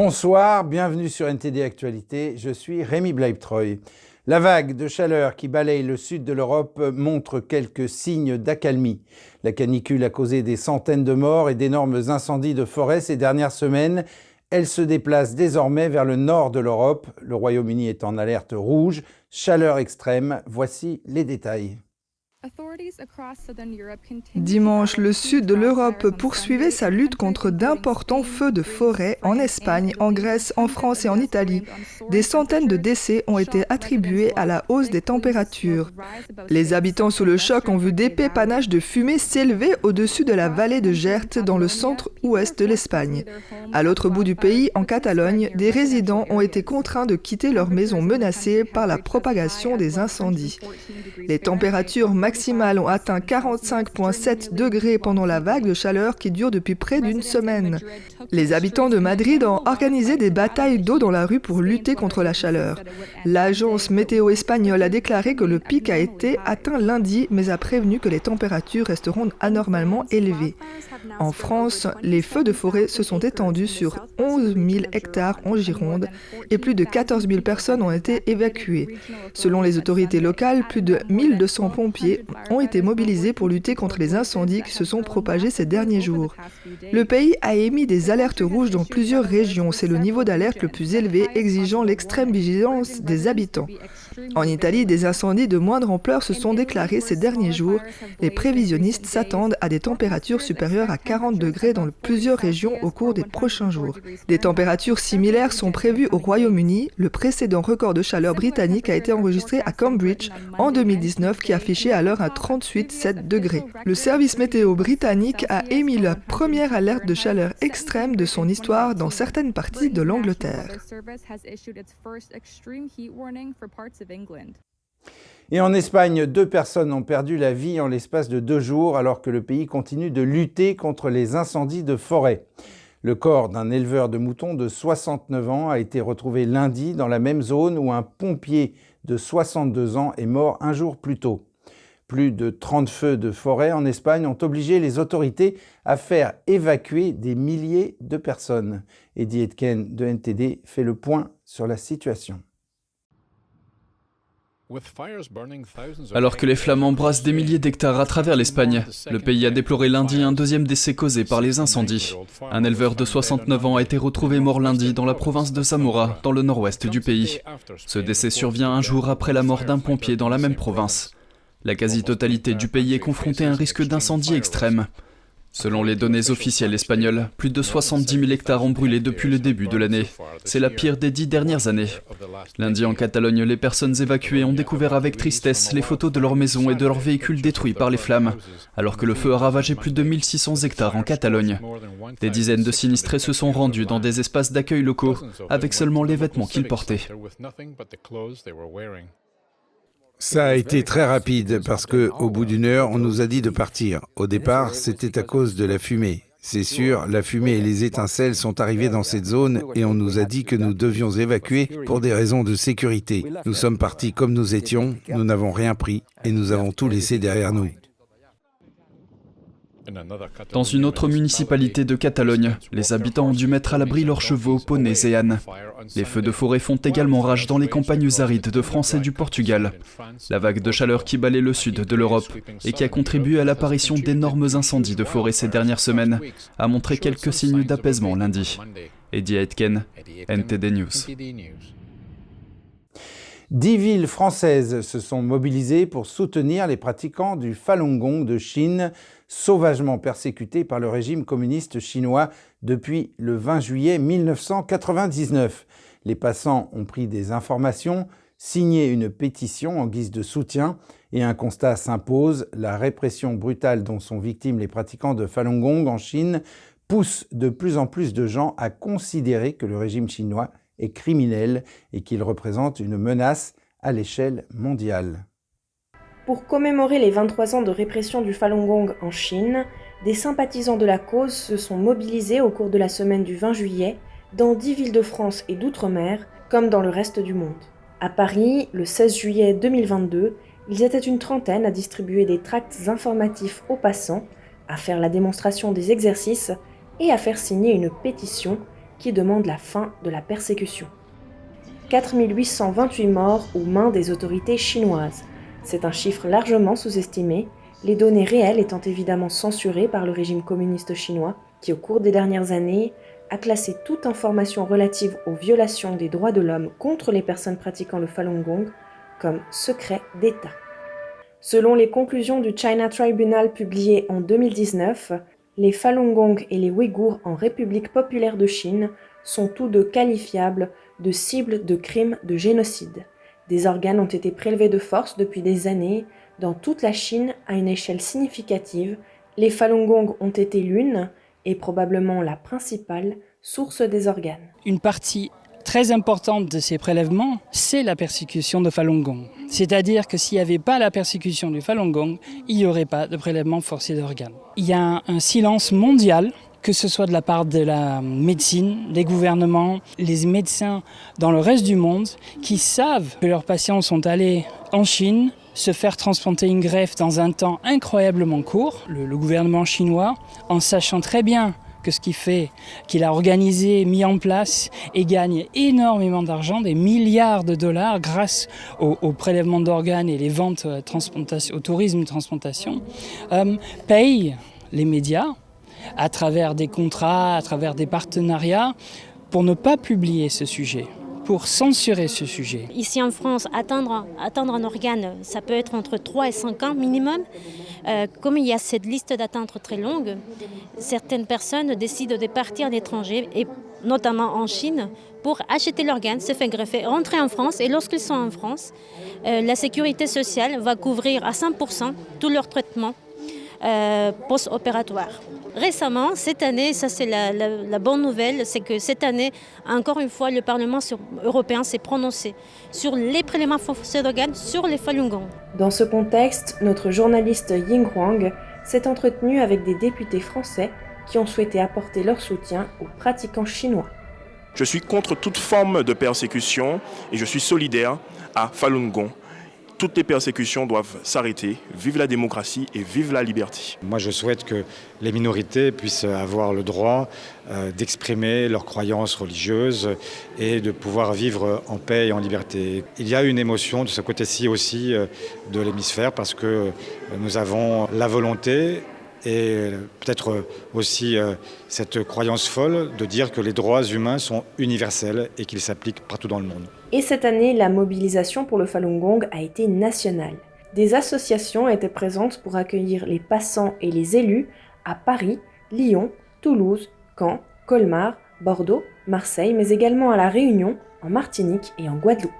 Bonsoir, bienvenue sur NTD Actualité, je suis Rémi Bleibtreuil. La vague de chaleur qui balaye le sud de l'Europe montre quelques signes d'accalmie. La canicule a causé des centaines de morts et d'énormes incendies de forêt ces dernières semaines. Elle se déplace désormais vers le nord de l'Europe. Le Royaume-Uni est en alerte rouge. Chaleur extrême. Voici les détails. Dimanche, le sud de l'Europe poursuivait sa lutte contre d'importants feux de forêt en Espagne, en Grèce, en France et en Italie. Des centaines de décès ont été attribués à la hausse des températures. Les habitants sous le choc ont vu d'épais panaches de fumée s'élever au-dessus de la vallée de Gerte dans le centre-ouest de l'Espagne. À l'autre bout du pays, en Catalogne, des résidents ont été contraints de quitter leurs maisons menacées par la propagation des incendies. Les températures maximales ont atteint 45,7 degrés pendant la vague de chaleur qui dure depuis près d'une semaine. Les habitants de Madrid ont organisé des batailles d'eau dans la rue pour lutter contre la chaleur. L'agence météo espagnole a déclaré que le pic a été atteint lundi, mais a prévenu que les températures resteront anormalement élevées. En France, les feux de forêt se sont étendus sur 11 000 hectares en Gironde et plus de 14 000 personnes ont été évacuées. Selon les autorités locales, plus de 1200 pompiers ont été mobilisés pour lutter contre les incendies qui se sont propagés ces derniers jours. Le pays a émis des alertes rouges dans plusieurs régions. C'est le niveau d'alerte le plus élevé exigeant l'extrême vigilance des habitants. En Italie, des incendies de moindre ampleur se sont déclarés ces derniers jours. Les prévisionnistes s'attendent à des températures supérieures à 40 degrés dans plusieurs régions au cours des prochains jours. Des températures similaires sont prévues au Royaume-Uni. Le précédent record de chaleur britannique a été enregistré à Cambridge en 2019 qui affichait alors un 38,7 degrés. Le service météo britannique a émis la première alerte de chaleur extrême de son histoire dans certaines parties de l'Angleterre. Et en Espagne, deux personnes ont perdu la vie en l'espace de deux jours alors que le pays continue de lutter contre les incendies de forêt. Le corps d'un éleveur de moutons de 69 ans a été retrouvé lundi dans la même zone où un pompier de 62 ans est mort un jour plus tôt. Plus de 30 feux de forêt en Espagne ont obligé les autorités à faire évacuer des milliers de personnes. Eddie Etken de NTD fait le point sur la situation. Alors que les flammes embrassent des milliers d'hectares à travers l'Espagne, le pays a déploré lundi un deuxième décès causé par les incendies. Un éleveur de 69 ans a été retrouvé mort lundi dans la province de Zamora, dans le nord-ouest du pays. Ce décès survient un jour après la mort d'un pompier dans la même province. La quasi-totalité du pays est confrontée à un risque d'incendie extrême. Selon les données officielles espagnoles, plus de 70 000 hectares ont brûlé depuis le début de l'année. C'est la pire des dix dernières années. Lundi en Catalogne, les personnes évacuées ont découvert avec tristesse les photos de leurs maisons et de leurs véhicules détruits par les flammes, alors que le feu a ravagé plus de 1600 hectares en Catalogne. Des dizaines de sinistrés se sont rendus dans des espaces d'accueil locaux avec seulement les vêtements qu'ils portaient. Ça a été très rapide parce que au bout d'une heure, on nous a dit de partir. Au départ, c'était à cause de la fumée. C'est sûr, la fumée et les étincelles sont arrivées dans cette zone et on nous a dit que nous devions évacuer pour des raisons de sécurité. Nous sommes partis comme nous étions, nous n'avons rien pris et nous avons tout laissé derrière nous. Dans une autre municipalité de Catalogne, les habitants ont dû mettre à l'abri leurs chevaux, poneys et ânes. Les feux de forêt font également rage dans les campagnes arides de France et du Portugal. La vague de chaleur qui balaye le sud de l'Europe et qui a contribué à l'apparition d'énormes incendies de forêt ces dernières semaines a montré quelques signes d'apaisement lundi. Eddie Aitken, NTD News. Dix villes françaises se sont mobilisées pour soutenir les pratiquants du Falun Gong de Chine, sauvagement persécutés par le régime communiste chinois depuis le 20 juillet 1999. Les passants ont pris des informations, signé une pétition en guise de soutien et un constat s'impose, la répression brutale dont sont victimes les pratiquants de Falun Gong en Chine pousse de plus en plus de gens à considérer que le régime chinois est criminel et qu'il représente une menace à l'échelle mondiale. Pour commémorer les 23 ans de répression du Falun Gong en Chine, des sympathisants de la cause se sont mobilisés au cours de la semaine du 20 juillet dans dix villes de France et d'outre-mer, comme dans le reste du monde. À Paris, le 16 juillet 2022, ils étaient une trentaine à distribuer des tracts informatifs aux passants, à faire la démonstration des exercices et à faire signer une pétition qui demande la fin de la persécution. 4828 morts aux mains des autorités chinoises. C'est un chiffre largement sous-estimé, les données réelles étant évidemment censurées par le régime communiste chinois qui, au cours des dernières années, a classé toute information relative aux violations des droits de l'homme contre les personnes pratiquant le Falun Gong comme secret d'État. Selon les conclusions du China Tribunal publiées en 2019, les Falun Gong et les Ouïghours en République populaire de Chine sont tous deux qualifiables de cibles de crimes de génocide. Des organes ont été prélevés de force depuis des années dans toute la Chine à une échelle significative. Les Falun Gong ont été l'une, et probablement la principale, source des organes. Une partie très importante de ces prélèvements, c'est la persécution de Falun Gong. C'est-à-dire que s'il n'y avait pas la persécution du Falun Gong, il n'y aurait pas de prélèvement forcé d'organes. Il y a un silence mondial que ce soit de la part de la médecine, des gouvernements, les médecins dans le reste du monde, qui savent que leurs patients sont allés en Chine se faire transplanter une greffe dans un temps incroyablement court, le, gouvernement chinois, en sachant très bien que ce qu'il fait, qu'il a organisé, mis en place et gagne énormément d'argent, des milliards de dollars grâce au, prélèvement d'organes et les ventes euh, au tourisme transplantation, euh, paye les médias à travers des contrats, à travers des partenariats, pour ne pas publier ce sujet pour censurer ce sujet. Ici en France, attendre, un organe, ça peut être entre 3 et 5 ans minimum. Euh, comme il y a cette liste d'attente très longue, certaines personnes décident de partir à l'étranger, et notamment en Chine, pour acheter l'organe, se faire greffer, rentrer en France. Et lorsqu'ils sont en France, euh, la sécurité sociale va couvrir à 100% tout leur traitement euh, post-opératoire. Récemment, cette année, ça c'est la, bonne nouvelle, c'est que cette année, encore une fois, le Parlement européen s'est prononcé sur les prélèvements forcés d'organes sur les Falun Gong. Dans ce contexte, notre journaliste Ying Huang s'est entretenu avec des députés français qui ont souhaité apporter leur soutien aux pratiquants chinois. Je suis contre toute forme de persécution et je suis solidaire à Falun Gong toutes les persécutions doivent s'arrêter. Vive la démocratie et vive la liberté. Moi, je souhaite que les minorités puissent avoir le droit euh, d'exprimer leurs croyances religieuses et de pouvoir vivre en paix et en liberté. Il y a une émotion de ce côté-ci aussi euh, de l'hémisphère parce que euh, nous avons la volonté et peut-être aussi cette croyance folle de dire que les droits humains sont universels et qu'ils s'appliquent partout dans le monde. Et cette année, la mobilisation pour le Falun Gong a été nationale. Des associations étaient présentes pour accueillir les passants et les élus à Paris, Lyon, Toulouse, Caen, Colmar, Bordeaux, Marseille, mais également à La Réunion, en Martinique et en Guadeloupe.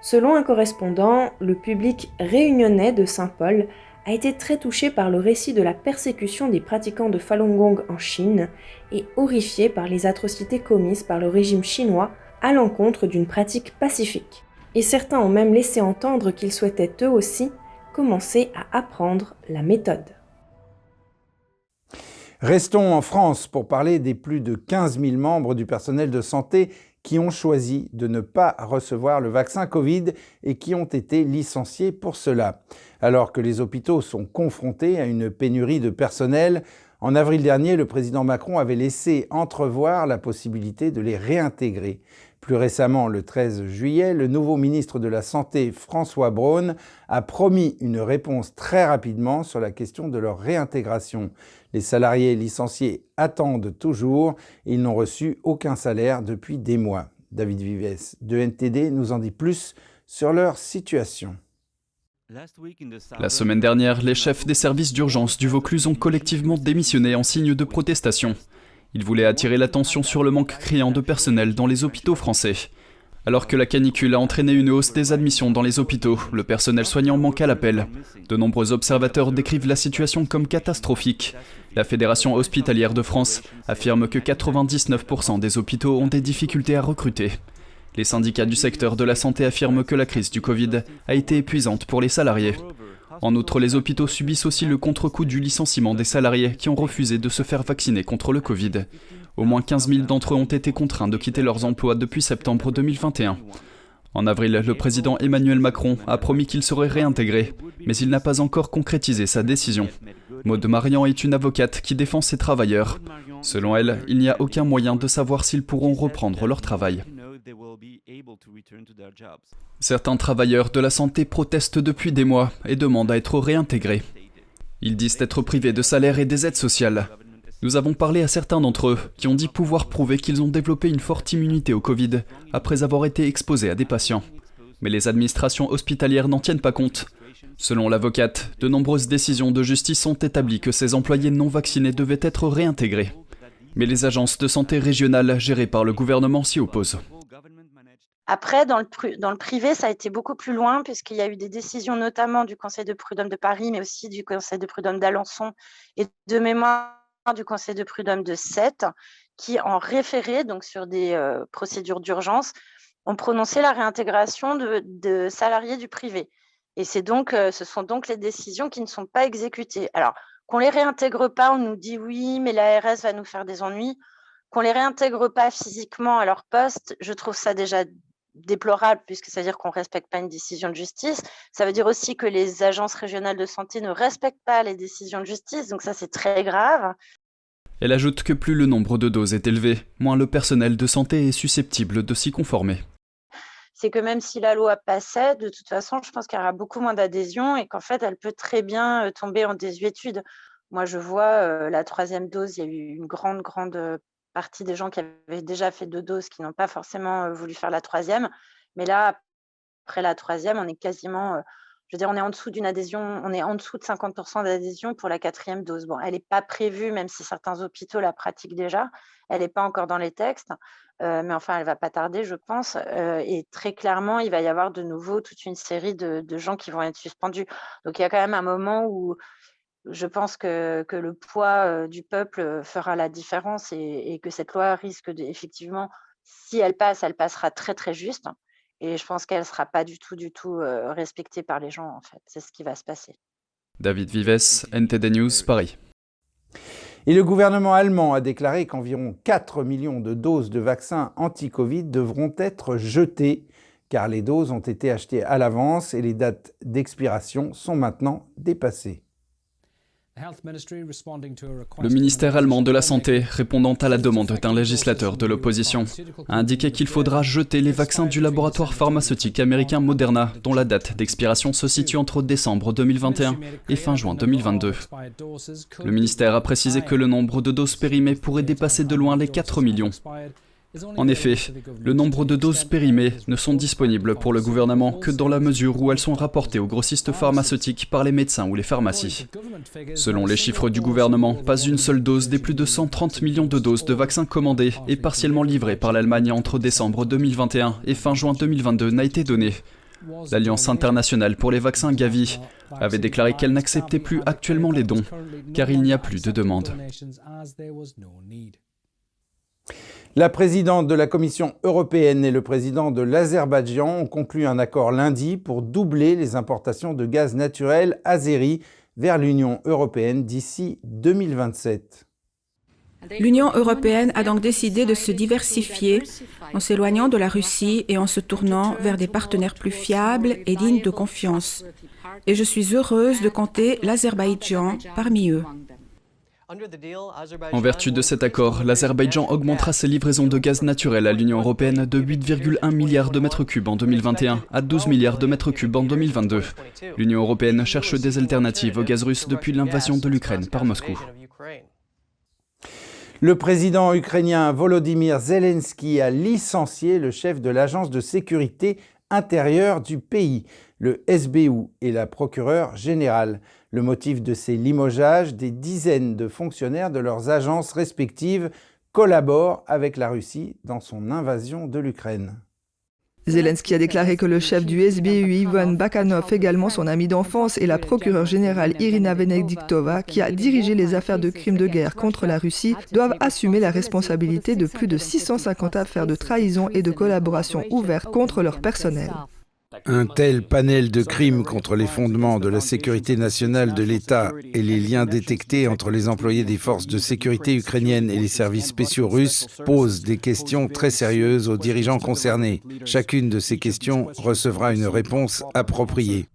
Selon un correspondant, le public réunionnais de Saint-Paul a été très touché par le récit de la persécution des pratiquants de Falun Gong en Chine et horrifié par les atrocités commises par le régime chinois à l'encontre d'une pratique pacifique. Et certains ont même laissé entendre qu'ils souhaitaient eux aussi commencer à apprendre la méthode. Restons en France pour parler des plus de 15 000 membres du personnel de santé qui ont choisi de ne pas recevoir le vaccin Covid et qui ont été licenciés pour cela. Alors que les hôpitaux sont confrontés à une pénurie de personnel, en avril dernier, le président Macron avait laissé entrevoir la possibilité de les réintégrer. Plus récemment, le 13 juillet, le nouveau ministre de la Santé, François Braun, a promis une réponse très rapidement sur la question de leur réintégration. Les salariés licenciés attendent toujours et ils n'ont reçu aucun salaire depuis des mois. David Vives de NTD nous en dit plus sur leur situation. La semaine dernière, les chefs des services d'urgence du Vaucluse ont collectivement démissionné en signe de protestation. Il voulait attirer l'attention sur le manque criant de personnel dans les hôpitaux français. Alors que la canicule a entraîné une hausse des admissions dans les hôpitaux, le personnel soignant manque à l'appel. De nombreux observateurs décrivent la situation comme catastrophique. La Fédération hospitalière de France affirme que 99% des hôpitaux ont des difficultés à recruter. Les syndicats du secteur de la santé affirment que la crise du Covid a été épuisante pour les salariés. En outre, les hôpitaux subissent aussi le contre-coup du licenciement des salariés qui ont refusé de se faire vacciner contre le Covid. Au moins 15 000 d'entre eux ont été contraints de quitter leurs emplois depuis septembre 2021. En avril, le président Emmanuel Macron a promis qu'il serait réintégré, mais il n'a pas encore concrétisé sa décision. Maud Marian est une avocate qui défend ses travailleurs. Selon elle, il n'y a aucun moyen de savoir s'ils pourront reprendre leur travail. Certains travailleurs de la santé protestent depuis des mois et demandent à être réintégrés. Ils disent être privés de salaire et des aides sociales. Nous avons parlé à certains d'entre eux qui ont dit pouvoir prouver qu'ils ont développé une forte immunité au Covid après avoir été exposés à des patients. Mais les administrations hospitalières n'en tiennent pas compte. Selon l'avocate, de nombreuses décisions de justice ont établi que ces employés non vaccinés devaient être réintégrés. Mais les agences de santé régionales gérées par le gouvernement s'y opposent. Après, dans le, dans le, privé, ça a été beaucoup plus loin, puisqu'il y a eu des décisions notamment du Conseil de prud'homme de Paris, mais aussi du Conseil de prud'homme d'Alençon et de mémoire du Conseil de prud'homme de Sète, qui, en référé, donc sur des euh, procédures d'urgence, ont prononcé la réintégration de, de salariés du privé. Et c'est donc, euh, ce sont donc les décisions qui ne sont pas exécutées. Alors, qu'on les réintègre pas, on nous dit oui, mais l'ARS va nous faire des ennuis. Qu'on les réintègre pas physiquement à leur poste, je trouve ça déjà déplorable puisque ça veut dire qu'on ne respecte pas une décision de justice. Ça veut dire aussi que les agences régionales de santé ne respectent pas les décisions de justice, donc ça c'est très grave. Elle ajoute que plus le nombre de doses est élevé, moins le personnel de santé est susceptible de s'y conformer. C'est que même si la loi passait, de toute façon, je pense qu'il y aura beaucoup moins d'adhésion et qu'en fait, elle peut très bien euh, tomber en désuétude. Moi, je vois euh, la troisième dose, il y a eu une grande, grande partie des gens qui avaient déjà fait deux doses qui n'ont pas forcément voulu faire la troisième. Mais là, après la troisième, on est quasiment, je veux dire, on est en dessous d'une adhésion, on est en dessous de 50% d'adhésion pour la quatrième dose. Bon, elle n'est pas prévue, même si certains hôpitaux la pratiquent déjà. Elle n'est pas encore dans les textes, mais enfin, elle va pas tarder, je pense. et très clairement, il va y avoir de nouveau toute une série de, de gens qui vont être suspendus. Donc, il y a quand même un moment où je pense que, que, le poids du peuple fera la différence et, que cette loi risque de, effectivement, si elle passe, elle passera très très juste. Et je pense qu'elle ne sera pas du tout, du tout respectée par les gens, en fait. C'est ce qui va se passer. David Vives, NTD News, Paris. Et le gouvernement allemand a déclaré qu'environ 4 millions de doses de vaccins anti-Covid devront être jetées, car les doses ont été achetées à l'avance et les dates d'expiration sont maintenant dépassées. Le ministère allemand de la Santé, répondant à la demande d'un législateur de l'opposition, a indiqué qu'il faudra jeter les vaccins du laboratoire pharmaceutique américain Moderna, dont la date d'expiration se situe entre décembre 2021 et fin juin 2022. Le ministère a précisé que le nombre de doses périmées pourrait dépasser de loin les 4 millions. En effet, le nombre de doses périmées ne sont disponibles pour le gouvernement que dans la mesure où elles sont rapportées aux grossistes pharmaceutiques par les médecins ou les pharmacies. Selon les chiffres du gouvernement, pas une seule dose des plus de 130 millions de doses de vaccins commandées et partiellement livrées par l'Allemagne entre décembre 2021 et fin juin 2022 n'a été donnée. L'Alliance internationale pour les vaccins Gavi avait déclaré qu'elle n'acceptait plus actuellement les dons, car il n'y a plus de demande. La présidente de la Commission européenne et le président de l'Azerbaïdjan ont conclu un accord lundi pour doubler les importations de gaz naturel azéri vers l'Union européenne d'ici 2027. L'Union européenne a donc décidé de se diversifier en s'éloignant de la Russie et en se tournant vers des partenaires plus fiables et dignes de confiance. Et je suis heureuse de compter l'Azerbaïdjan parmi eux. En vertu de cet accord, l'Azerbaïdjan augmentera ses livraisons de gaz naturel à l'Union européenne de 8,1 milliards de mètres cubes en 2021 à 12 milliards de mètres cubes en 2022. L'Union européenne cherche des alternatives au gaz russe depuis l'invasion de l'Ukraine par Moscou. Le président ukrainien Volodymyr Zelensky a licencié le chef de l'agence de sécurité intérieure du pays, le SBU, et la procureure générale. Le motif de ces limogeages, des dizaines de fonctionnaires de leurs agences respectives collaborent avec la Russie dans son invasion de l'Ukraine. Zelensky a déclaré que le chef du SBU, Ivan Bakanov, également son ami d'enfance, et la procureure générale Irina Venediktova, qui a dirigé les affaires de crimes de guerre contre la Russie, doivent assumer la responsabilité de plus de 650 affaires de trahison et de collaboration ouvertes contre leur personnel. Un tel panel de crimes contre les fondements de la sécurité nationale de l'État et les liens détectés entre les employés des forces de sécurité ukrainiennes et les services spéciaux russes pose des questions très sérieuses aux dirigeants concernés. Chacune de ces questions recevra une réponse appropriée.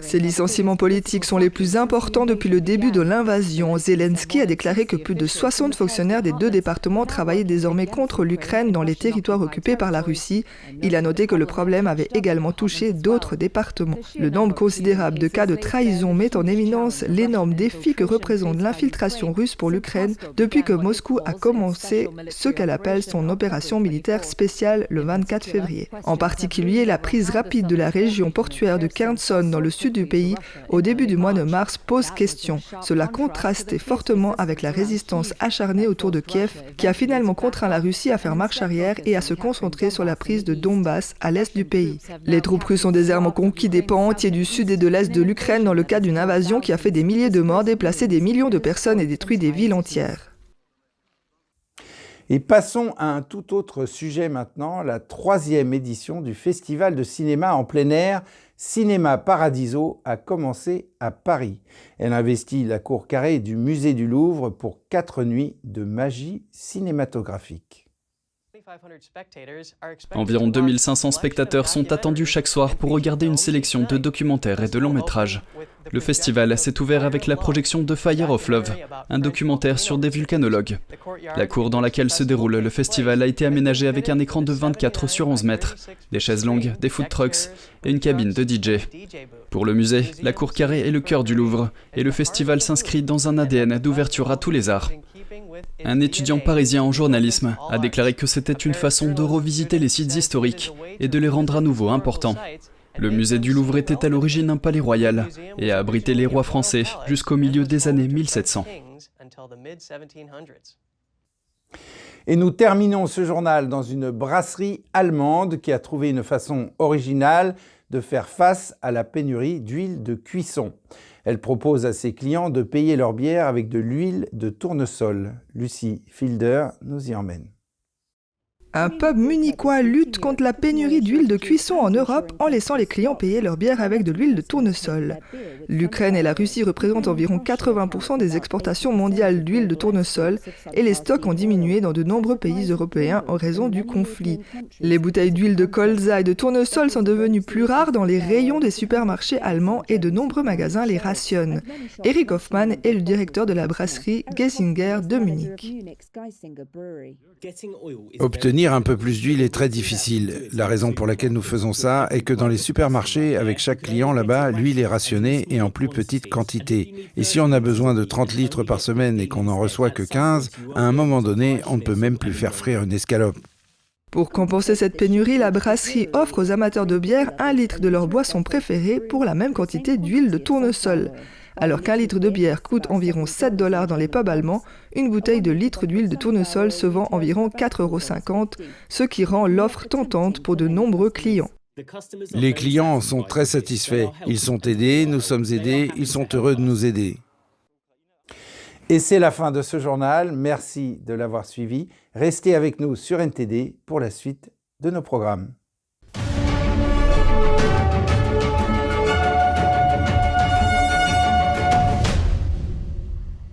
Ces licenciements politiques sont les plus importants depuis le début de l'invasion. Zelensky a déclaré que plus de 60 fonctionnaires des deux départements travaillaient désormais contre l'Ukraine dans les territoires occupés par la Russie. Il a noté que le problème avait également touché d'autres départements. Le nombre considérable de cas de trahison met en évidence l'énorme défi que représente l'infiltration russe pour l'Ukraine depuis que Moscou a commencé ce qu'elle appelle son opération militaire spéciale le 24 février. En particulier, la prise rapide de la région portuaire de Kherson dans le sud du pays au début du mois de mars pose question. Cela contrastait fortement avec la résistance acharnée autour de Kiev qui a finalement contraint la Russie à faire marche arrière et à se concentrer sur la prise de Donbass à l'est du pays. Les troupes russes ont désormais conquis des pans entiers du sud et de l'est de l'Ukraine dans le cadre d'une invasion qui a fait des milliers de morts, déplacé des millions de personnes et détruit des villes entières. Et passons à un tout autre sujet maintenant, la troisième édition du Festival de cinéma en plein air Cinéma Paradiso a commencé à Paris. Elle investit la cour carrée du musée du Louvre pour quatre nuits de magie cinématographique. Environ 2500 spectateurs sont attendus chaque soir pour regarder une sélection de documentaires et de longs métrages. Le festival s'est ouvert avec la projection de Fire of Love, un documentaire sur des vulcanologues. La cour dans laquelle se déroule le festival a été aménagée avec un écran de 24 sur 11 mètres, des chaises longues, des food trucks et une cabine de DJ. Pour le musée, la cour carrée est le cœur du Louvre et le festival s'inscrit dans un ADN d'ouverture à tous les arts. Un étudiant parisien en journalisme a déclaré que c'était une façon de revisiter les sites historiques et de les rendre à nouveau importants. Le musée du Louvre était à l'origine un palais royal et a abrité les rois français jusqu'au milieu des années 1700. Et nous terminons ce journal dans une brasserie allemande qui a trouvé une façon originale de faire face à la pénurie d'huile de cuisson. Elle propose à ses clients de payer leur bière avec de l'huile de tournesol. Lucie Fielder nous y emmène. Un pub munichois lutte contre la pénurie d'huile de cuisson en Europe en laissant les clients payer leur bière avec de l'huile de tournesol. L'Ukraine et la Russie représentent environ 80% des exportations mondiales d'huile de tournesol et les stocks ont diminué dans de nombreux pays européens en raison du conflit. Les bouteilles d'huile de colza et de tournesol sont devenues plus rares dans les rayons des supermarchés allemands et de nombreux magasins les rationnent. Eric Hoffmann est le directeur de la brasserie Gessinger de Munich. Obtenir un peu plus d'huile est très difficile. La raison pour laquelle nous faisons ça est que dans les supermarchés, avec chaque client là-bas, l'huile est rationnée et en plus petite quantité. Et si on a besoin de 30 litres par semaine et qu'on n'en reçoit que 15, à un moment donné, on ne peut même plus faire frire une escalope. Pour compenser cette pénurie, la brasserie offre aux amateurs de bière un litre de leur boisson préférée pour la même quantité d'huile de tournesol. Alors qu'un litre de bière coûte environ 7 dollars dans les pubs allemands, une bouteille de litre d'huile de tournesol se vend environ 4,50 euros, ce qui rend l'offre tentante pour de nombreux clients. Les clients sont très satisfaits. Ils sont aidés, nous sommes aidés, ils sont heureux de nous aider. Et c'est la fin de ce journal. Merci de l'avoir suivi. Restez avec nous sur NTD pour la suite de nos programmes.